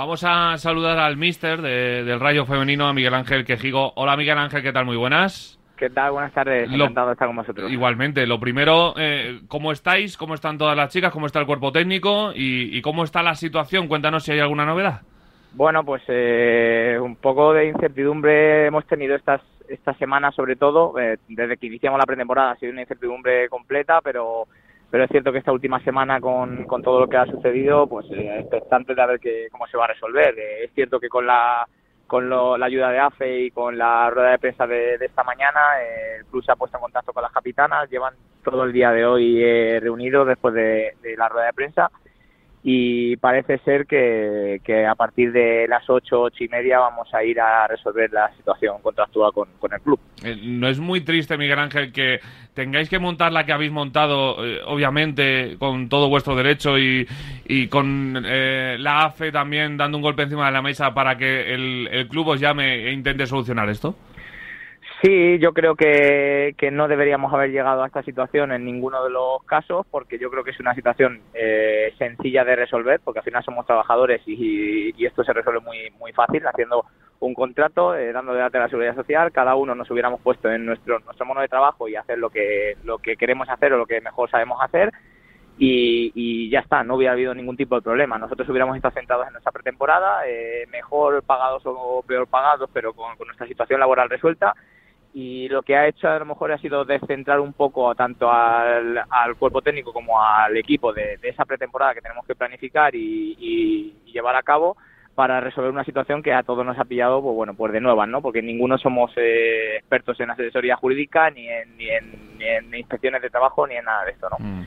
Vamos a saludar al mister del Rayo Femenino, a Miguel Ángel Quejigo. Hola Miguel Ángel, ¿qué tal? Muy buenas. ¿Qué tal? Buenas tardes. Encantado de estar con vosotros. Igualmente. Lo primero, eh, ¿cómo estáis? ¿Cómo están todas las chicas? ¿Cómo está el cuerpo técnico? ¿Y, cómo está la situación? Cuéntanos si hay alguna novedad. Bueno, pues eh, un poco de incertidumbre hemos tenido estas esta semana sobre todo. Eh, desde que iniciamos la pretemporada ha sido una incertidumbre completa, pero pero es cierto que esta última semana con, con todo lo que ha sucedido, pues eh, expectante de ver que, cómo se va a resolver. Eh, es cierto que con la con la ayuda de AFE y con la rueda de prensa de, esta mañana, eh, el club se ha puesto en contacto con las capitanas, llevan todo el día de hoy eh, reunidos después de, la rueda de prensa y parece ser que, a partir de las ocho, ocho y media vamos a ir a resolver la situación contractual con, con el club. Eh, ¿No es muy triste, Miguel Ángel, que tengáis que montar la que habéis montado, eh, obviamente, con todo vuestro derecho y, y con eh, la AFE también dando un golpe encima de la mesa para que el, el club os llame e intente solucionar esto? Sí, yo creo que, que, no deberíamos haber llegado a esta situación en ninguno de los casos, porque yo creo que es una situación eh, sencilla de resolver, porque al final somos trabajadores y, y, esto se resuelve muy muy fácil haciendo un contrato, eh, dando de la seguridad social, cada uno nos hubiéramos puesto en nuestro nuestro mono de trabajo y hacer lo que lo que queremos hacer o lo que mejor sabemos hacer. Y, y, ya está, no hubiera habido ningún tipo de problema. Nosotros hubiéramos estado sentados en nuestra pretemporada, eh, mejor pagados o peor pagados, pero con nuestra situación laboral resuelta y lo que ha hecho a lo mejor ha sido descentrar un poco tanto al, al cuerpo técnico como al equipo de, esa pretemporada que tenemos que planificar y, llevar a cabo para resolver una situación que a todos nos ha pillado pues bueno pues de nuevas no porque ninguno somos eh, expertos en asesoría jurídica ni en, ni en, inspecciones de trabajo ni en nada de esto no mm.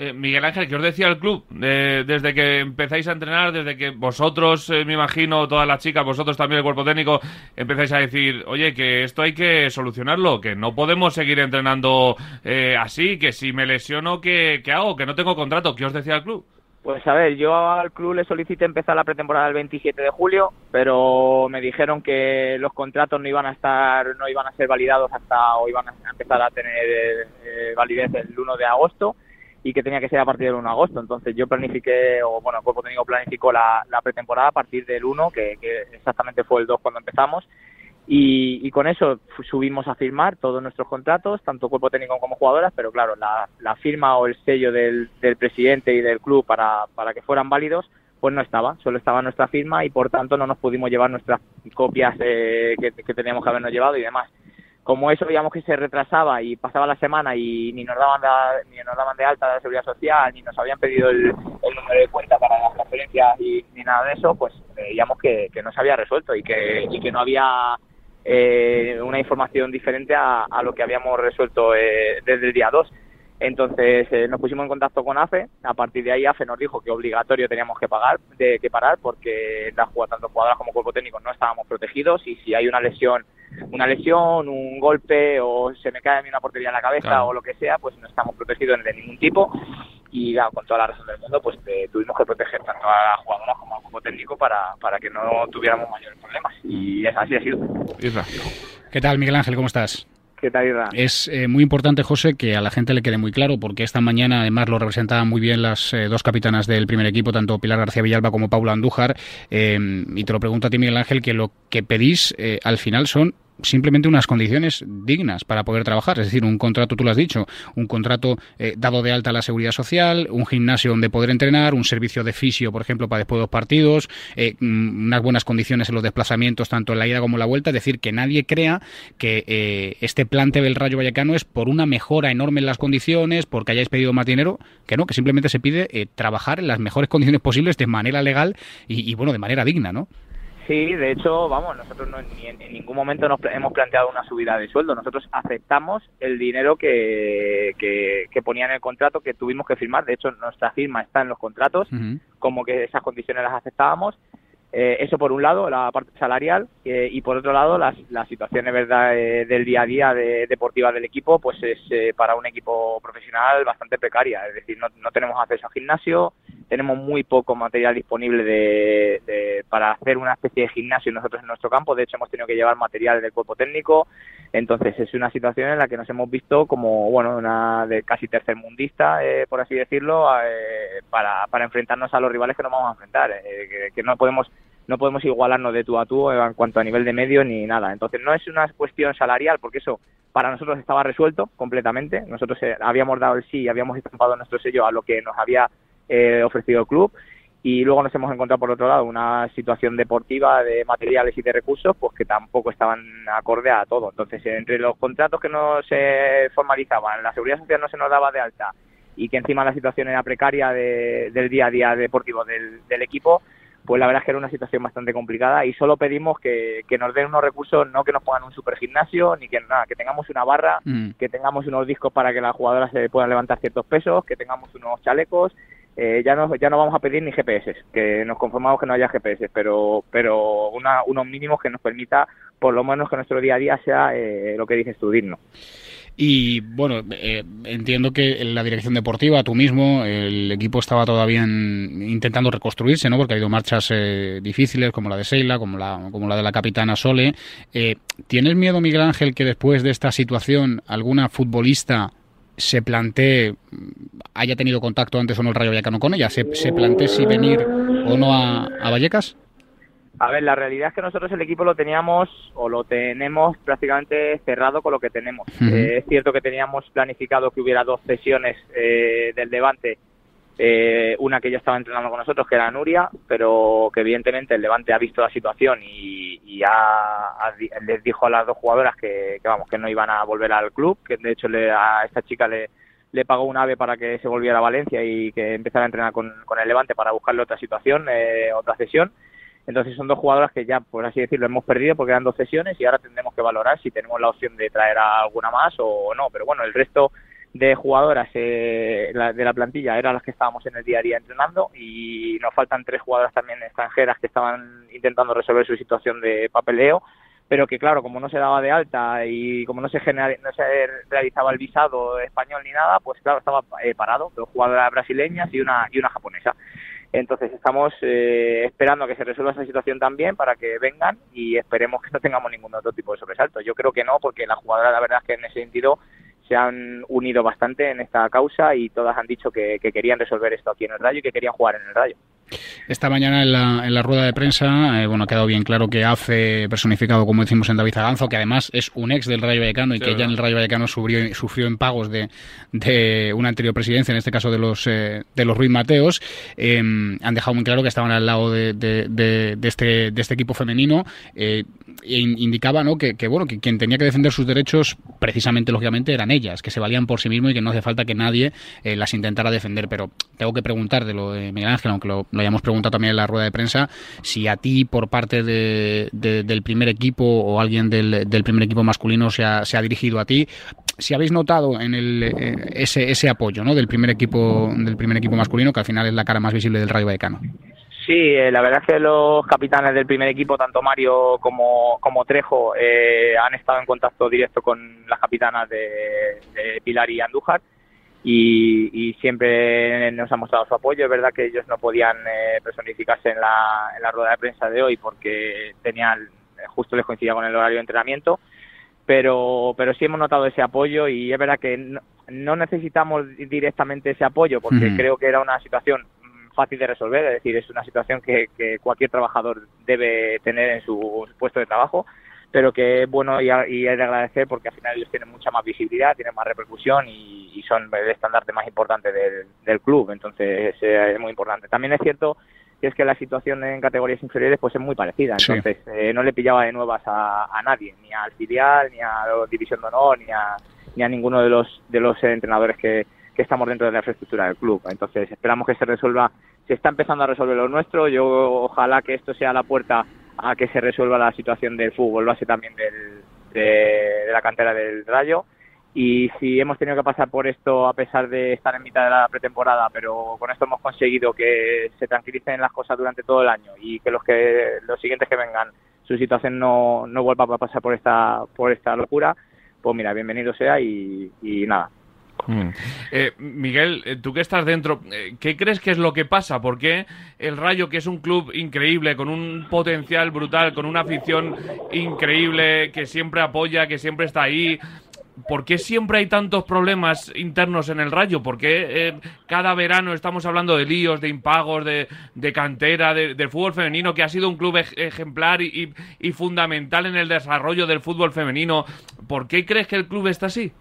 Eh, Miguel Ángel, ¿qué os decía el club? desde que empezáis a entrenar, desde que vosotros, eh, me imagino, todas las chicas, vosotros también, el cuerpo técnico, empezáis a decir, oye, que esto hay que solucionarlo, que no podemos seguir entrenando eh, así, que si me lesiono, ¿qué, ¿qué hago? Que no tengo contrato. ¿Qué os decía el club? Pues a ver, yo al club le solicité empezar la pretemporada el 27 de julio, pero me dijeron que los contratos no iban a estar, no iban a ser validados hasta o iban a empezar a tener validez el 1 de agosto y que tenía que ser a partir del 1 de agosto. Entonces yo planifiqué, o bueno, el cuerpo técnico planificó la, pretemporada a partir del 1, que, exactamente fue el 2 cuando empezamos. Y, con eso subimos a firmar todos nuestros contratos, tanto cuerpo técnico como jugadoras, pero claro, la, firma o el sello del, presidente y del club para, para que fueran válidos, pues no estaba, solo estaba nuestra firma y por tanto no nos pudimos llevar nuestras copias eh, que, que teníamos que habernos llevado y demás como eso veíamos que se retrasaba y pasaba la semana y ni nos daban de, ni nos daban de alta de la seguridad social ni nos habían pedido el, número de cuenta para las transferencias y ni nada de eso pues veíamos que, que no se había resuelto y que, y que no había eh, una información diferente a, a, lo que habíamos resuelto eh, desde el día 2 entonces eh, nos pusimos en contacto con AFE, a partir de ahí AFE nos dijo que obligatorio teníamos que pagar, de que parar porque tanto jugadoras como cuerpo técnico no estábamos protegidos y si hay una lesión una lesión, un golpe o se me cae a mí una portería en la cabeza o lo que sea, pues no estamos protegidos de ningún tipo y con toda la razón del mundo pues eh, tuvimos que proteger tanto a las jugadoras como al grupo técnico para, para que no tuviéramos mayores problemas y así ha sido. ¿Qué tal Miguel Ángel? ¿Cómo estás? Es eh, muy importante, José, que a la gente le quede muy claro, porque esta mañana además lo representaban muy bien las eh, dos capitanas del primer equipo, tanto Pilar García Villalba como Paula Andújar. y te lo pregunto a ti, Miguel Ángel, que lo que pedís al final son simplemente unas condiciones dignas para poder trabajar. Es decir, un contrato, tú lo has dicho, un contrato eh, dado de alta a la seguridad social, un gimnasio donde poder entrenar, un servicio de fisio, por ejemplo, para después de los partidos, eh, mm, unas buenas condiciones en los desplazamientos, tanto en la ida como la vuelta. Es decir, que nadie crea que eh, este plante del Rayo Vallecano es por una mejora enorme en las condiciones, porque hayáis pedido más dinero, que no, que simplemente se pide trabajar en las mejores condiciones posibles de manera legal y, y bueno, de manera digna, ¿no? Sí, de hecho, vamos, nosotros no, ni en, ningún momento nos hemos planteado una subida de sueldo. Nosotros aceptamos el dinero que, que, ponía en el contrato que tuvimos que firmar. De hecho, nuestra firma está en los contratos, como que esas condiciones las aceptábamos. Eh, eso por un lado, la parte salarial, eh, y por otro lado, las, la situación verdad eh, del día a día de, deportiva del equipo, pues es para un equipo profesional bastante precaria. Es decir, no, no tenemos acceso a gimnasio, tenemos muy poco material disponible de, para hacer una especie de gimnasio nosotros en nuestro campo. De hecho, hemos tenido que llevar material del cuerpo técnico. Entonces, es una situación en la que nos hemos visto como, bueno, una de casi tercermundista, eh, por así decirlo, eh, para, para enfrentarnos a los rivales que nos vamos a enfrentar. Eh, que, no podemos no podemos igualarnos de tú a tú en cuanto a nivel de medio ni nada. Entonces no es una cuestión salarial, porque eso para nosotros estaba resuelto completamente. Nosotros eh, habíamos dado el sí y habíamos estampado nuestro sello a lo que nos había eh, ofrecido el club y luego nos hemos encontrado por otro lado una situación deportiva de materiales y de recursos pues que tampoco estaban acorde a todo entonces entre los contratos que no se formalizaban la seguridad social no se nos daba de alta y que encima la situación era precaria del día a día deportivo del, equipo pues la verdad es que era una situación bastante complicada y solo pedimos que, nos den unos recursos, no que nos pongan un super gimnasio, ni que nada, que tengamos una barra, mm. que tengamos unos discos para que las jugadoras se puedan levantar ciertos pesos, que tengamos unos chalecos, eh, ya no ya no vamos a pedir ni GPS, que nos conformamos que no haya GPS, pero pero una, unos mínimos que nos permita por lo menos que nuestro día a día sea eh, lo que dices tú, digno. Y bueno, eh, entiendo que en la dirección deportiva, tú mismo, el equipo estaba todavía intentando reconstruirse, ¿no? Porque ha habido marchas difíciles, como la de Seila, como la, como la de la capitana Sole. ¿Tienes miedo, Miguel Ángel, que después de esta situación alguna futbolista se plantee, haya tenido contacto antes o no el Rayo Vallecano con ella, se, se plantee si venir o no a, Vallecas? A ver, la realidad es que nosotros el equipo lo teníamos o lo tenemos prácticamente cerrado con lo que tenemos. Eh, es cierto que teníamos planificado que hubiera dos sesiones eh, del Levante eh, una que ya estaba entrenando con nosotros, que era Nuria, pero que evidentemente el Levante ha visto la situación y, y les dijo a las dos jugadoras que, vamos que no iban a volver al club, que de hecho le, a esta chica le, pagó un ave para que se volviera a Valencia y que empezara a entrenar con, con el Levante para buscarle otra situación, eh, otra sesión. Entonces son dos jugadoras que ya, por así decirlo, hemos perdido porque eran dos sesiones y ahora tendremos que valorar si tenemos la opción de traer a alguna más o no. Pero bueno, el resto de jugadoras eh, de la plantilla eran las que estábamos en el día a día entrenando y nos faltan tres jugadoras también extranjeras que estaban intentando resolver su situación de papeleo pero que claro, como no se daba de alta y como no se, no se realizaba el visado español ni nada, pues claro, estaba eh, parado, dos jugadoras brasileñas y una, y una japonesa. Entonces estamos eh, esperando a que se resuelva esa situación también para que vengan y esperemos que no tengamos ningún otro tipo de sobresalto. Yo creo que no, porque la jugadora la verdad es que en ese sentido se han unido bastante en esta causa y todas han dicho que, querían resolver esto aquí en el Rayo y que querían jugar en el Rayo. Esta mañana en la, en la rueda de prensa, eh, bueno, ha quedado bien claro que hace personificado, como decimos en David Zaganzo, que además es un ex del Rayo Vallecano y que ya en el Rayo Vallecano sufrió, sufrió en pagos de, de, una anterior presidencia, en este caso de los, eh, de los Ruiz Mateos, em, han dejado muy claro que estaban al lado de, de, este, de este equipo femenino. Indicaba ¿no? que, bueno que quien tenía que defender sus derechos precisamente lógicamente eran ellas que se valían por sí mismos y que no hace falta que nadie eh, las intentara defender pero tengo que preguntar de lo de Miguel Ángel aunque lo, hayamos preguntado también en la rueda de prensa si a ti por parte de, del primer equipo o alguien del, primer equipo masculino se ha, se ha dirigido a ti si habéis notado en el, eh, ese, ese apoyo ¿no? del primer equipo del primer equipo masculino que al final es la cara más visible del Rayo Vallecano Sí, eh, la verdad es que los capitanes del primer equipo, tanto Mario como, como Trejo, eh, han estado en contacto directo con las capitanas de, Pilar y Andújar y, siempre nos han mostrado su apoyo. Es verdad que ellos no podían eh, personificarse en la, en la rueda de prensa de hoy porque tenían, justo les coincidía con el horario de entrenamiento, pero, pero sí hemos notado ese apoyo y es verdad que no, necesitamos directamente ese apoyo porque creo que era una situación fácil de resolver, es decir, es una situación que, cualquier trabajador debe tener en su puesto de trabajo, pero que es bueno y, y de agradecer porque al final ellos tienen mucha más visibilidad, tienen más repercusión y, son el estandarte más importante del, club, entonces es muy importante. También es cierto que es que la situación en categorías inferiores pues es muy parecida, entonces eh, no le pillaba de nuevas a, nadie, ni al filial, ni a la División de Honor, ni a, ni a ninguno de los, de los entrenadores que, que estamos dentro de la infraestructura del club. Entonces esperamos que se resuelva, se está empezando a resolver lo nuestro, yo ojalá que esto sea la puerta a que se resuelva la situación del fútbol base también del, de, la cantera del Rayo. Y si hemos tenido que pasar por esto a pesar de estar en mitad de la pretemporada, pero con esto hemos conseguido que se tranquilicen las cosas durante todo el año y que los que los siguientes que vengan su situación no, no vuelva a pasar por esta por esta locura, pues mira, bienvenido sea y nada, Mm. Eh, Miguel, eh, tú que estás dentro, eh, ¿qué crees que es lo que pasa? ¿Por qué el Rayo, que es un club increíble, con un potencial brutal, con una afición increíble, que siempre apoya, que siempre está ahí, ¿por qué siempre hay tantos problemas internos en el Rayo? ¿Por qué cada verano estamos hablando de líos, de impagos, de, cantera, de, fútbol femenino, que ha sido un club ejemplar y, fundamental en el desarrollo del fútbol femenino? ¿Por qué crees que el club está así?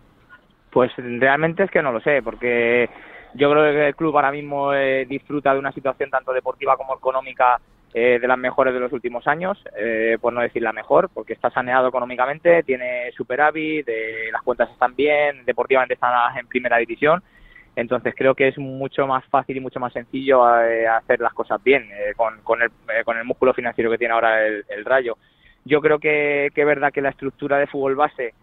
Pues realmente es que no lo sé, porque yo creo que el club ahora mismo eh, disfruta de una situación tanto deportiva como económica eh, de las mejores de los últimos años, eh, por no decir la mejor, porque está saneado económicamente, tiene superávit, las cuentas están bien, deportivamente están en primera división. Entonces creo que es mucho más fácil y mucho más sencillo hacer las cosas bien con, con, el, con el músculo financiero que tiene ahora el, el Rayo. Yo creo que, que es verdad que la estructura de fútbol base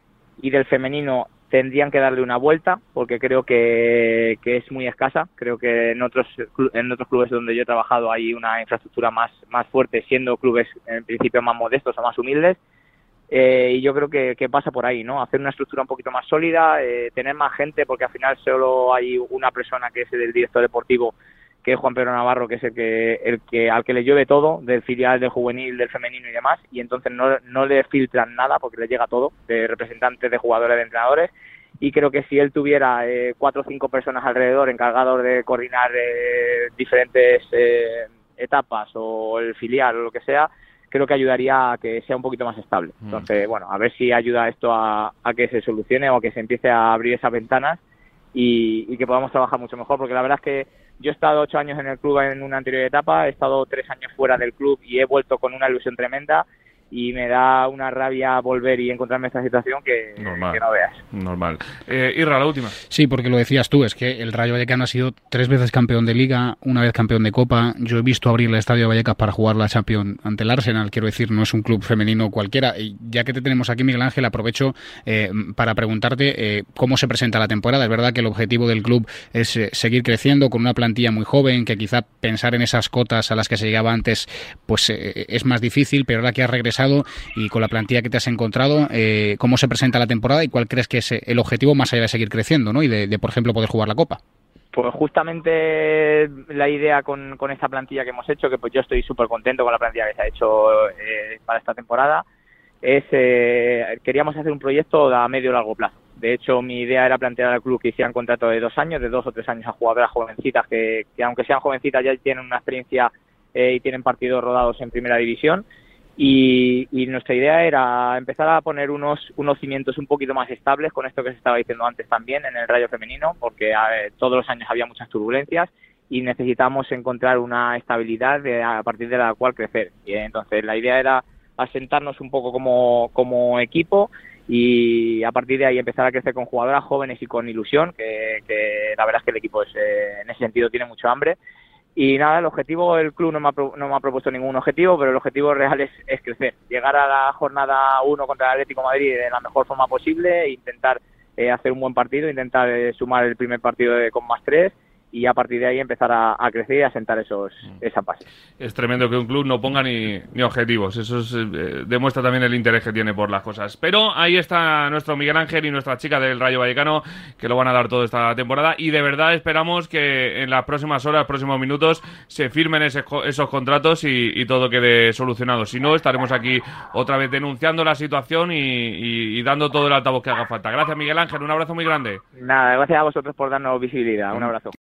y del femenino tendrían que darle una vuelta porque creo que, es muy escasa. Creo que en otros, en otros clubes donde yo he trabajado hay una infraestructura más, más fuerte, siendo clubes en principio más modestos o más humildes. Eh, y yo creo que, pasa por ahí, ¿no? Hacer una estructura un poquito más sólida, eh, tener más gente, porque al final solo hay una persona que es el director deportivo que es Juan Pedro Navarro, que es el que, el que al que le llueve todo, del filial, del juvenil, del femenino y demás, y entonces no, no le filtran nada porque le llega todo, de representantes, de jugadores, de entrenadores, y creo que si él tuviera eh, cuatro o cinco personas alrededor encargados de coordinar eh, diferentes eh, etapas o el filial o lo que sea, creo que ayudaría a que sea un poquito más estable. Mm. Entonces, bueno, a ver si ayuda esto a, a que se solucione o que se empiece a abrir esas ventanas y, que podamos trabajar mucho mejor, porque la verdad es que yo he estado ocho años en el club en una anterior etapa, he estado tres años fuera del club y he vuelto con una ilusión tremenda y me da una rabia volver y encontrarme esta situación que, no veas. Normal. Eh, Irra, la última. Sí, porque lo decías tú, es que el Rayo Vallecano ha sido tres veces campeón de Liga, una vez campeón de Copa. Yo he visto abrir el Estadio de Vallecas para jugar la Champions ante el Arsenal, quiero decir, no es un club femenino cualquiera. Y ya que te tenemos aquí, Miguel Ángel, aprovecho eh, para preguntarte eh, cómo se presenta la temporada. Es verdad que el objetivo del club es eh, seguir creciendo con una plantilla muy joven, que quizá pensar en esas cotas a las que se llegaba antes pues es más difícil, pero ahora que ha regresado y con la plantilla que te has encontrado, eh, cómo se presenta la temporada y cuál crees que es el objetivo más allá de seguir creciendo ¿no? y de, por ejemplo, poder jugar la Copa. Pues justamente la idea con, con esta plantilla que hemos hecho, que pues yo estoy súper contento con la plantilla que se ha hecho eh, para esta temporada, es eh, queríamos hacer un proyecto a medio y largo plazo. De hecho, mi idea era plantear al club que hicieran contrato de dos años, de dos o tres años a jugadoras jovencitas que, que aunque sean jovencitas ya tienen una experiencia y tienen partidos rodados en primera división y, nuestra idea era empezar a poner unos, unos cimientos un poquito más estables con esto que se estaba diciendo antes también en el rayo femenino, porque todos los años había muchas turbulencias y necesitamos encontrar una estabilidad a partir de la cual crecer. Y entonces la idea era asentarnos un poco como, como equipo y a partir de ahí empezar a crecer con jugadoras jóvenes y con ilusión, que, que la verdad es que el equipo es, eh, en ese sentido tiene mucho hambre y nada, el objetivo, el club no me ha, no me ha propuesto ningún objetivo, pero el objetivo real es, es crecer, llegar a la jornada 1 contra el Atlético Madrid de la mejor forma posible, e intentar eh, hacer un buen partido, intentar eh, sumar el primer partido de, con más tres y a partir de ahí empezar a, crecer y a sentar esos, mm. esa base. Es tremendo que un club no ponga ni, ni objetivos, eso eh, demuestra también el interés que tiene por las cosas. Pero ahí está nuestro Miguel Ángel y nuestra chica del Rayo Vallecano, que lo van a dar toda esta temporada y de verdad esperamos que en las próximas horas, próximos minutos, se firmen esos contratos y, todo quede solucionado. Si no, estaremos aquí otra vez denunciando la situación y, y dando todo el altavoz que haga falta. Gracias Miguel Ángel, un abrazo muy grande. Nada, gracias a vosotros por darnos visibilidad, un abrazo.